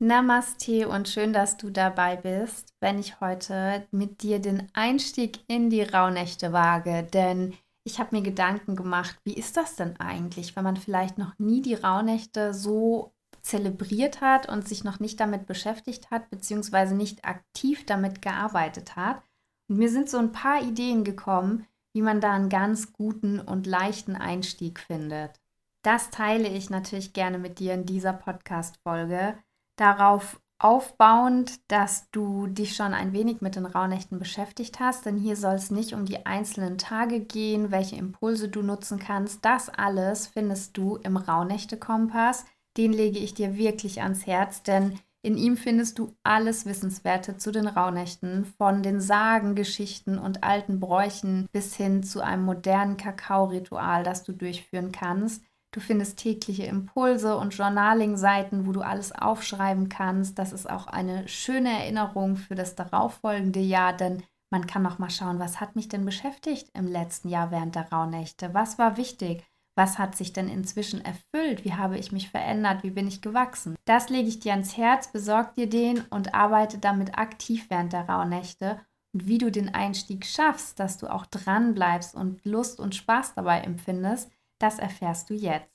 Namaste und schön, dass du dabei bist, wenn ich heute mit dir den Einstieg in die Rauhnächte wage. Denn ich habe mir Gedanken gemacht, wie ist das denn eigentlich, wenn man vielleicht noch nie die Rauhnächte so zelebriert hat und sich noch nicht damit beschäftigt hat, beziehungsweise nicht aktiv damit gearbeitet hat. Und mir sind so ein paar Ideen gekommen, wie man da einen ganz guten und leichten Einstieg findet. Das teile ich natürlich gerne mit dir in dieser Podcast-Folge darauf aufbauend, dass du dich schon ein wenig mit den Rauhnächten beschäftigt hast, denn hier soll es nicht um die einzelnen Tage gehen, welche Impulse du nutzen kannst. Das alles findest du im Rauhnächte-Kompass. Den lege ich dir wirklich ans Herz, denn in ihm findest du alles Wissenswerte zu den Rauhnächten, von den Sagen, Geschichten und alten Bräuchen bis hin zu einem modernen Kakao-Ritual, das du durchführen kannst. Du findest tägliche Impulse und Journaling-Seiten, wo du alles aufschreiben kannst. Das ist auch eine schöne Erinnerung für das darauffolgende Jahr, denn man kann noch mal schauen, was hat mich denn beschäftigt im letzten Jahr während der Rauhnächte? Was war wichtig? Was hat sich denn inzwischen erfüllt? Wie habe ich mich verändert? Wie bin ich gewachsen? Das lege ich dir ans Herz, besorg dir den und arbeite damit aktiv während der Rauhnächte. Und wie du den Einstieg schaffst, dass du auch dran bleibst und Lust und Spaß dabei empfindest, das erfährst du jetzt.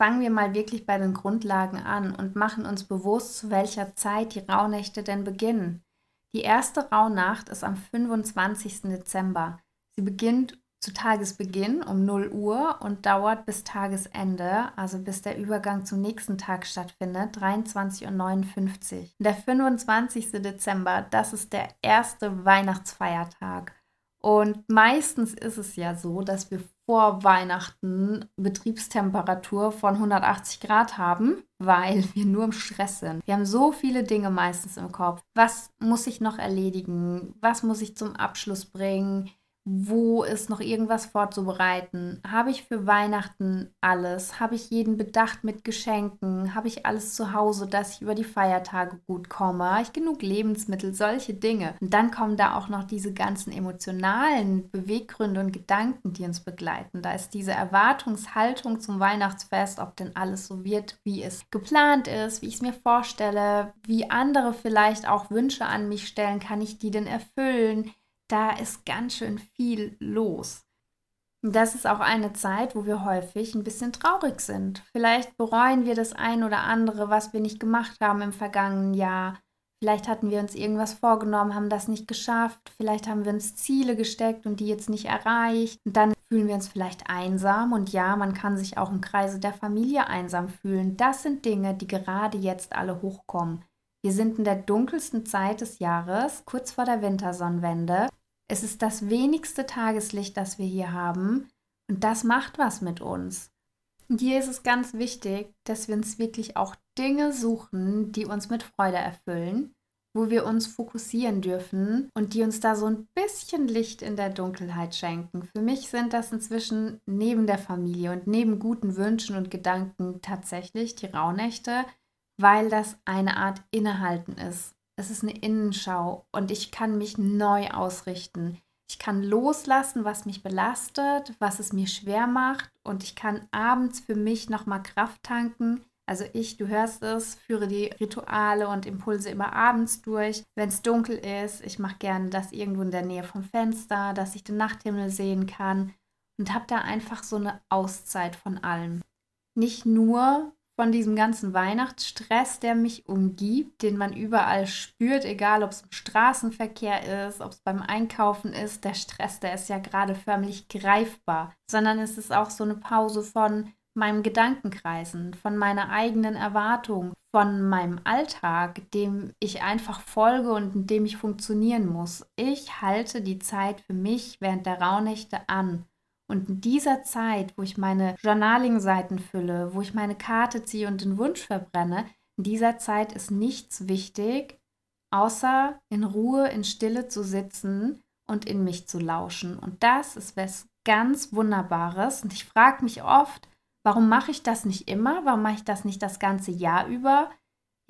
Fangen wir mal wirklich bei den Grundlagen an und machen uns bewusst, zu welcher Zeit die Rauhnächte denn beginnen. Die erste Rauhnacht ist am 25. Dezember. Sie beginnt zu Tagesbeginn um 0 Uhr und dauert bis Tagesende, also bis der Übergang zum nächsten Tag stattfindet, 23.59 Uhr. Der 25. Dezember, das ist der erste Weihnachtsfeiertag. Und meistens ist es ja so, dass wir vor Weihnachten Betriebstemperatur von 180 Grad haben, weil wir nur im Stress sind. Wir haben so viele Dinge meistens im Kopf. Was muss ich noch erledigen? Was muss ich zum Abschluss bringen? Wo ist noch irgendwas vorzubereiten? Habe ich für Weihnachten alles? Habe ich jeden bedacht mit Geschenken? Habe ich alles zu Hause, dass ich über die Feiertage gut komme? Habe ich genug Lebensmittel? Solche Dinge. Und dann kommen da auch noch diese ganzen emotionalen Beweggründe und Gedanken, die uns begleiten. Da ist diese Erwartungshaltung zum Weihnachtsfest, ob denn alles so wird, wie es geplant ist, wie ich es mir vorstelle, wie andere vielleicht auch Wünsche an mich stellen, kann ich die denn erfüllen? Da ist ganz schön viel los. Das ist auch eine Zeit, wo wir häufig ein bisschen traurig sind. Vielleicht bereuen wir das ein oder andere, was wir nicht gemacht haben im vergangenen Jahr. Vielleicht hatten wir uns irgendwas vorgenommen, haben das nicht geschafft. Vielleicht haben wir uns Ziele gesteckt und die jetzt nicht erreicht. Und dann fühlen wir uns vielleicht einsam. Und ja, man kann sich auch im Kreise der Familie einsam fühlen. Das sind Dinge, die gerade jetzt alle hochkommen. Wir sind in der dunkelsten Zeit des Jahres, kurz vor der Wintersonnenwende. Es ist das wenigste Tageslicht, das wir hier haben. Und das macht was mit uns. Und hier ist es ganz wichtig, dass wir uns wirklich auch Dinge suchen, die uns mit Freude erfüllen, wo wir uns fokussieren dürfen und die uns da so ein bisschen Licht in der Dunkelheit schenken. Für mich sind das inzwischen neben der Familie und neben guten Wünschen und Gedanken tatsächlich die Rauhnächte, weil das eine Art Innehalten ist. Es ist eine Innenschau und ich kann mich neu ausrichten. Ich kann loslassen, was mich belastet, was es mir schwer macht und ich kann abends für mich nochmal Kraft tanken. Also ich, du hörst es, führe die Rituale und Impulse immer abends durch, wenn es dunkel ist. Ich mache gerne das irgendwo in der Nähe vom Fenster, dass ich den Nachthimmel sehen kann und habe da einfach so eine Auszeit von allem. Nicht nur von diesem ganzen Weihnachtsstress, der mich umgibt, den man überall spürt, egal ob es im Straßenverkehr ist, ob es beim Einkaufen ist. Der Stress, der ist ja gerade förmlich greifbar, sondern es ist auch so eine Pause von meinem Gedankenkreisen, von meiner eigenen Erwartung, von meinem Alltag, dem ich einfach folge und in dem ich funktionieren muss. Ich halte die Zeit für mich während der Rauhnächte an und in dieser Zeit, wo ich meine Journaling-Seiten fülle, wo ich meine Karte ziehe und den Wunsch verbrenne, in dieser Zeit ist nichts wichtig, außer in Ruhe, in Stille zu sitzen und in mich zu lauschen. Und das ist was ganz Wunderbares. Und ich frage mich oft, warum mache ich das nicht immer? Warum mache ich das nicht das ganze Jahr über?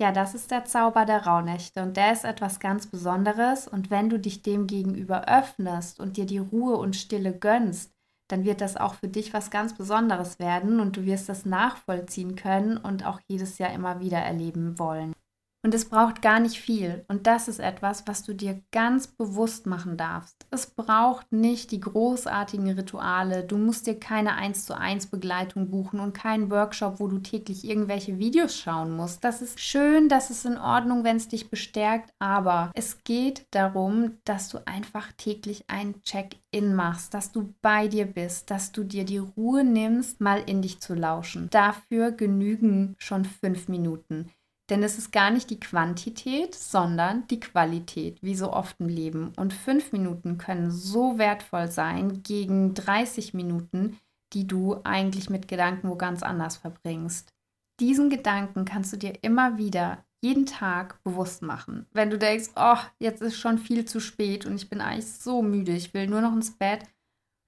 Ja, das ist der Zauber der Rauhnächte und der ist etwas ganz Besonderes. Und wenn du dich dem gegenüber öffnest und dir die Ruhe und Stille gönnst, dann wird das auch für dich was ganz Besonderes werden und du wirst das nachvollziehen können und auch jedes Jahr immer wieder erleben wollen. Und es braucht gar nicht viel. Und das ist etwas, was du dir ganz bewusst machen darfst. Es braucht nicht die großartigen Rituale. Du musst dir keine 1 zu 1 Begleitung buchen und keinen Workshop, wo du täglich irgendwelche Videos schauen musst. Das ist schön, das ist in Ordnung, wenn es dich bestärkt. Aber es geht darum, dass du einfach täglich ein Check-in machst, dass du bei dir bist, dass du dir die Ruhe nimmst, mal in dich zu lauschen. Dafür genügen schon fünf Minuten. Denn es ist gar nicht die Quantität, sondern die Qualität, wie so oft im Leben. Und fünf Minuten können so wertvoll sein gegen 30 Minuten, die du eigentlich mit Gedanken wo ganz anders verbringst. Diesen Gedanken kannst du dir immer wieder jeden Tag bewusst machen. Wenn du denkst, oh, jetzt ist schon viel zu spät und ich bin eigentlich so müde, ich will nur noch ins Bett,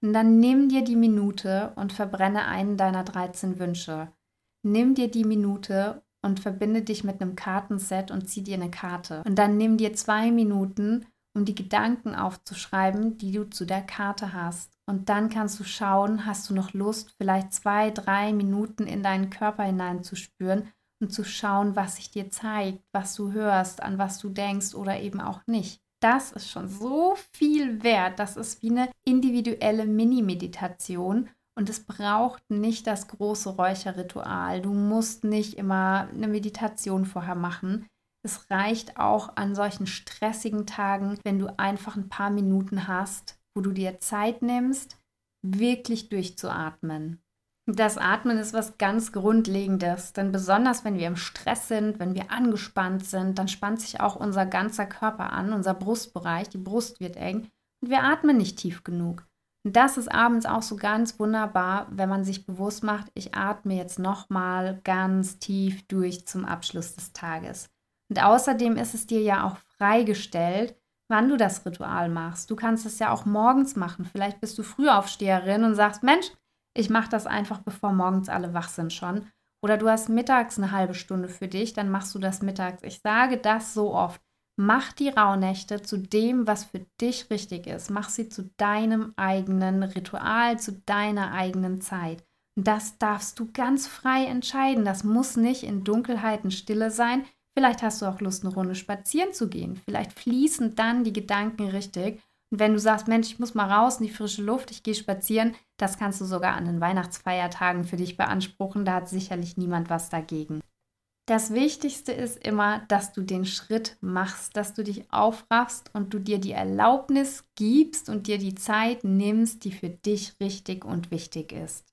und dann nimm dir die Minute und verbrenne einen deiner 13 Wünsche. Nimm dir die Minute und verbinde dich mit einem Kartenset und zieh dir eine Karte. Und dann nimm dir zwei Minuten, um die Gedanken aufzuschreiben, die du zu der Karte hast. Und dann kannst du schauen, hast du noch Lust, vielleicht zwei, drei Minuten in deinen Körper hineinzuspüren und zu schauen, was sich dir zeigt, was du hörst, an was du denkst oder eben auch nicht. Das ist schon so viel wert. Das ist wie eine individuelle Mini-Meditation und es braucht nicht das große Räucherritual. Du musst nicht immer eine Meditation vorher machen. Es reicht auch an solchen stressigen Tagen, wenn du einfach ein paar Minuten hast, wo du dir Zeit nimmst, wirklich durchzuatmen. Das Atmen ist was ganz Grundlegendes, denn besonders wenn wir im Stress sind, wenn wir angespannt sind, dann spannt sich auch unser ganzer Körper an, unser Brustbereich, die Brust wird eng und wir atmen nicht tief genug. Und das ist abends auch so ganz wunderbar, wenn man sich bewusst macht, ich atme jetzt nochmal ganz tief durch zum Abschluss des Tages. Und außerdem ist es dir ja auch freigestellt, wann du das Ritual machst. Du kannst es ja auch morgens machen. Vielleicht bist du Frühaufsteherin und sagst, Mensch, ich mache das einfach, bevor morgens alle wach sind schon. Oder du hast mittags eine halbe Stunde für dich, dann machst du das mittags. Ich sage das so oft. Mach die Rauhnächte zu dem, was für dich richtig ist. Mach sie zu deinem eigenen Ritual, zu deiner eigenen Zeit. Und das darfst du ganz frei entscheiden. Das muss nicht in Dunkelheit und Stille sein. Vielleicht hast du auch Lust, eine Runde spazieren zu gehen. Vielleicht fließen dann die Gedanken richtig. Und wenn du sagst, Mensch, ich muss mal raus in die frische Luft, ich gehe spazieren, das kannst du sogar an den Weihnachtsfeiertagen für dich beanspruchen. Da hat sicherlich niemand was dagegen. Das Wichtigste ist immer, dass du den Schritt machst, dass du dich aufraffst und du dir die Erlaubnis gibst und dir die Zeit nimmst, die für dich richtig und wichtig ist.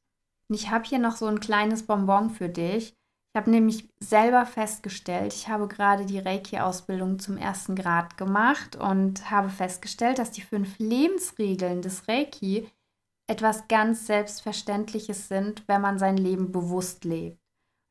Und ich habe hier noch so ein kleines Bonbon für dich. Ich habe nämlich selber festgestellt, ich habe gerade die Reiki-Ausbildung zum ersten Grad gemacht und habe festgestellt, dass die fünf Lebensregeln des Reiki etwas ganz Selbstverständliches sind, wenn man sein Leben bewusst lebt.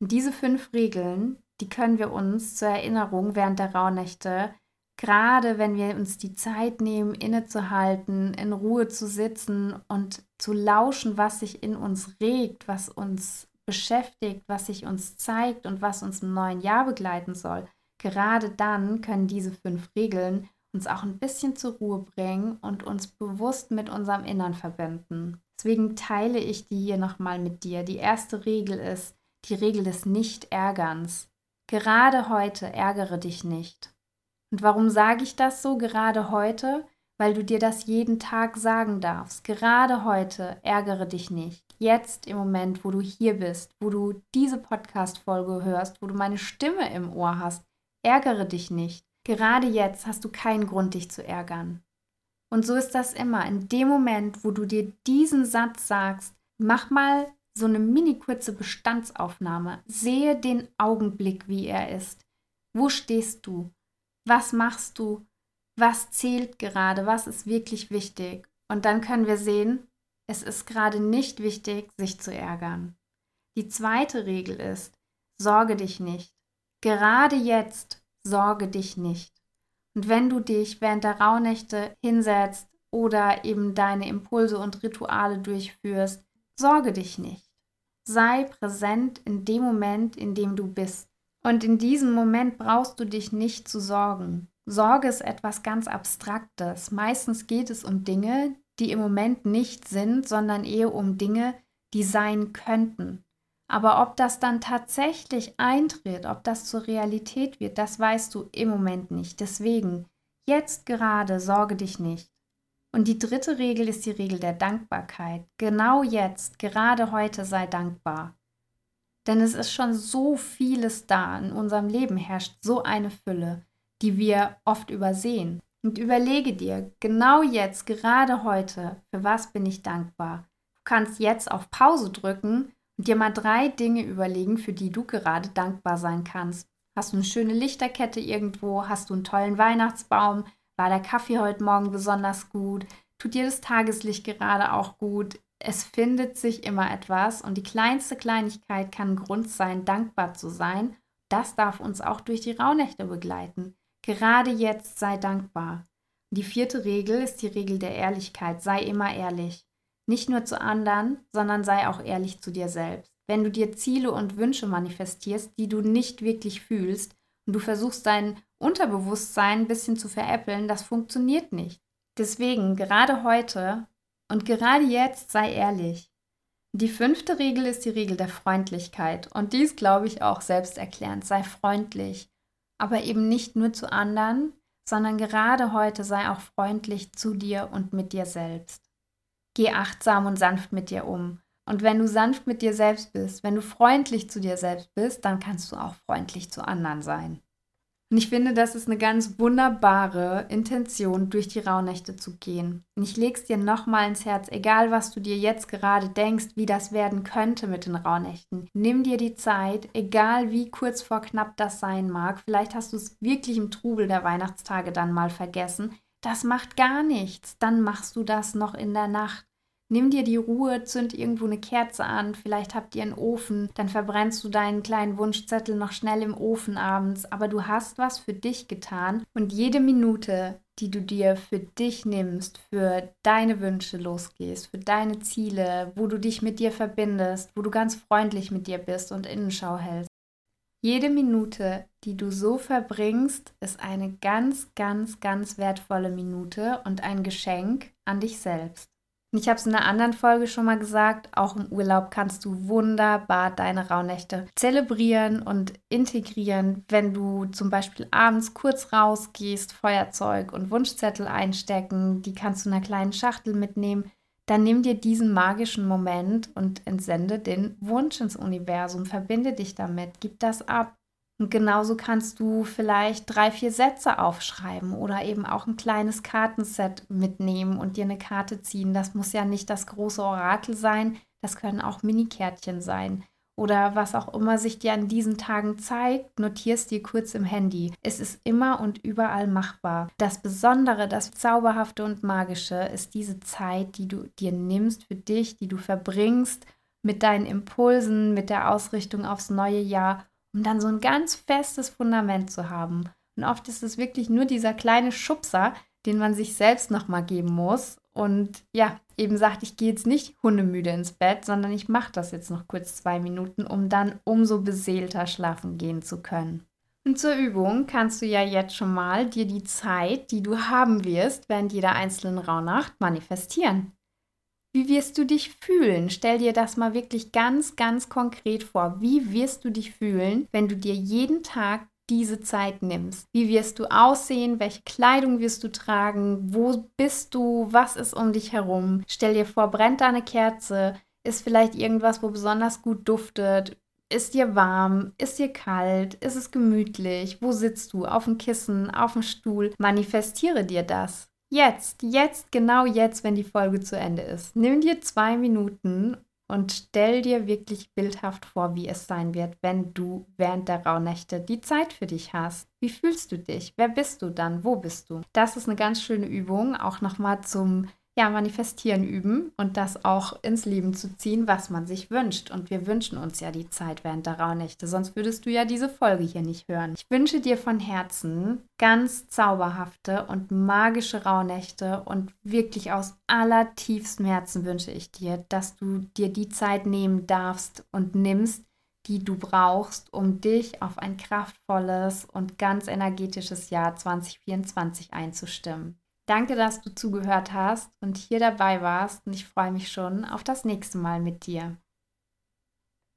Diese fünf Regeln, die können wir uns zur Erinnerung während der Rauhnächte, gerade wenn wir uns die Zeit nehmen, innezuhalten, in Ruhe zu sitzen und zu lauschen, was sich in uns regt, was uns beschäftigt, was sich uns zeigt und was uns im neuen Jahr begleiten soll. Gerade dann können diese fünf Regeln uns auch ein bisschen zur Ruhe bringen und uns bewusst mit unserem Innern verbinden. Deswegen teile ich die hier nochmal mit dir. Die erste Regel ist, die Regel des Nicht-Ärgerns. Gerade heute ärgere dich nicht. Und warum sage ich das so gerade heute? Weil du dir das jeden Tag sagen darfst. Gerade heute ärgere dich nicht. Jetzt im Moment, wo du hier bist, wo du diese Podcast-Folge hörst, wo du meine Stimme im Ohr hast, ärgere dich nicht. Gerade jetzt hast du keinen Grund, dich zu ärgern. Und so ist das immer. In dem Moment, wo du dir diesen Satz sagst, mach mal so eine mini kurze Bestandsaufnahme. Sehe den Augenblick, wie er ist. Wo stehst du? Was machst du? Was zählt gerade? Was ist wirklich wichtig? Und dann können wir sehen, es ist gerade nicht wichtig, sich zu ärgern. Die zweite Regel ist, sorge dich nicht. Gerade jetzt sorge dich nicht. Und wenn du dich während der Rauhnächte hinsetzt oder eben deine Impulse und Rituale durchführst, Sorge dich nicht. Sei präsent in dem Moment, in dem du bist. Und in diesem Moment brauchst du dich nicht zu sorgen. Sorge ist etwas ganz Abstraktes. Meistens geht es um Dinge, die im Moment nicht sind, sondern eher um Dinge, die sein könnten. Aber ob das dann tatsächlich eintritt, ob das zur Realität wird, das weißt du im Moment nicht. Deswegen, jetzt gerade sorge dich nicht. Und die dritte Regel ist die Regel der Dankbarkeit. Genau jetzt, gerade heute sei dankbar. Denn es ist schon so vieles da, in unserem Leben herrscht so eine Fülle, die wir oft übersehen. Und überlege dir, genau jetzt, gerade heute, für was bin ich dankbar? Du kannst jetzt auf Pause drücken und dir mal drei Dinge überlegen, für die du gerade dankbar sein kannst. Hast du eine schöne Lichterkette irgendwo? Hast du einen tollen Weihnachtsbaum? War der Kaffee heute Morgen besonders gut? Tut dir das Tageslicht gerade auch gut? Es findet sich immer etwas und die kleinste Kleinigkeit kann Grund sein, dankbar zu sein. Das darf uns auch durch die Rauhnächte begleiten. Gerade jetzt sei dankbar. Die vierte Regel ist die Regel der Ehrlichkeit. Sei immer ehrlich. Nicht nur zu anderen, sondern sei auch ehrlich zu dir selbst. Wenn du dir Ziele und Wünsche manifestierst, die du nicht wirklich fühlst, und du versuchst dein Unterbewusstsein ein bisschen zu veräppeln, das funktioniert nicht. Deswegen, gerade heute und gerade jetzt sei ehrlich. Die fünfte Regel ist die Regel der Freundlichkeit. Und dies glaube ich auch selbsterklärend. Sei freundlich. Aber eben nicht nur zu anderen, sondern gerade heute sei auch freundlich zu dir und mit dir selbst. Geh achtsam und sanft mit dir um. Und wenn du sanft mit dir selbst bist, wenn du freundlich zu dir selbst bist, dann kannst du auch freundlich zu anderen sein. Und ich finde, das ist eine ganz wunderbare Intention, durch die Rauhnächte zu gehen. Und ich lege es dir nochmal ins Herz, egal was du dir jetzt gerade denkst, wie das werden könnte mit den Rauhnächten. Nimm dir die Zeit, egal wie kurz vor knapp das sein mag. Vielleicht hast du es wirklich im Trubel der Weihnachtstage dann mal vergessen. Das macht gar nichts. Dann machst du das noch in der Nacht. Nimm dir die Ruhe, zünd irgendwo eine Kerze an, vielleicht habt ihr einen Ofen, dann verbrennst du deinen kleinen Wunschzettel noch schnell im Ofen abends, aber du hast was für dich getan und jede Minute, die du dir für dich nimmst, für deine Wünsche losgehst, für deine Ziele, wo du dich mit dir verbindest, wo du ganz freundlich mit dir bist und Innenschau hältst. Jede Minute, die du so verbringst, ist eine ganz, ganz, ganz wertvolle Minute und ein Geschenk an dich selbst. Ich habe es in einer anderen Folge schon mal gesagt, auch im Urlaub kannst du wunderbar deine Rauhnächte zelebrieren und integrieren, wenn du zum Beispiel abends kurz rausgehst, Feuerzeug und Wunschzettel einstecken, die kannst du in einer kleinen Schachtel mitnehmen. Dann nimm dir diesen magischen Moment und entsende den Wunsch ins Universum, verbinde dich damit, gib das ab. Und genauso kannst du vielleicht drei, vier Sätze aufschreiben oder eben auch ein kleines Kartenset mitnehmen und dir eine Karte ziehen. Das muss ja nicht das große Orakel sein, das können auch Mini-Kärtchen sein. Oder was auch immer sich dir an diesen Tagen zeigt, notierst dir kurz im Handy. Es ist immer und überall machbar. Das Besondere, das Zauberhafte und Magische ist diese Zeit, die du dir nimmst für dich, die du verbringst mit deinen Impulsen, mit der Ausrichtung aufs neue Jahr um dann so ein ganz festes Fundament zu haben. Und oft ist es wirklich nur dieser kleine Schubser, den man sich selbst nochmal geben muss. Und ja, eben sagt, ich gehe jetzt nicht hundemüde ins Bett, sondern ich mache das jetzt noch kurz zwei Minuten, um dann umso beseelter schlafen gehen zu können. Und zur Übung kannst du ja jetzt schon mal dir die Zeit, die du haben wirst, während jeder einzelnen Rauhnacht manifestieren. Wie wirst du dich fühlen? Stell dir das mal wirklich ganz, ganz konkret vor. Wie wirst du dich fühlen, wenn du dir jeden Tag diese Zeit nimmst? Wie wirst du aussehen? Welche Kleidung wirst du tragen? Wo bist du? Was ist um dich herum? Stell dir vor, brennt da eine Kerze? Ist vielleicht irgendwas, wo besonders gut duftet? Ist dir warm? Ist dir kalt? Ist es gemütlich? Wo sitzt du? Auf dem Kissen? Auf dem Stuhl? Manifestiere dir das. Jetzt, jetzt, genau jetzt, wenn die Folge zu Ende ist. Nimm dir zwei Minuten und stell dir wirklich bildhaft vor, wie es sein wird, wenn du während der Rauhnächte die Zeit für dich hast. Wie fühlst du dich? Wer bist du dann? Wo bist du? Das ist eine ganz schöne Übung, auch nochmal zum ja, manifestieren üben und das auch ins Leben zu ziehen, was man sich wünscht. Und wir wünschen uns ja die Zeit während der Rauhnächte, sonst würdest du ja diese Folge hier nicht hören. Ich wünsche dir von Herzen ganz zauberhafte und magische Rauhnächte und wirklich aus allertiefstem Herzen wünsche ich dir, dass du dir die Zeit nehmen darfst und nimmst, die du brauchst, um dich auf ein kraftvolles und ganz energetisches Jahr 2024 einzustimmen. Danke, dass du zugehört hast und hier dabei warst und ich freue mich schon auf das nächste Mal mit dir.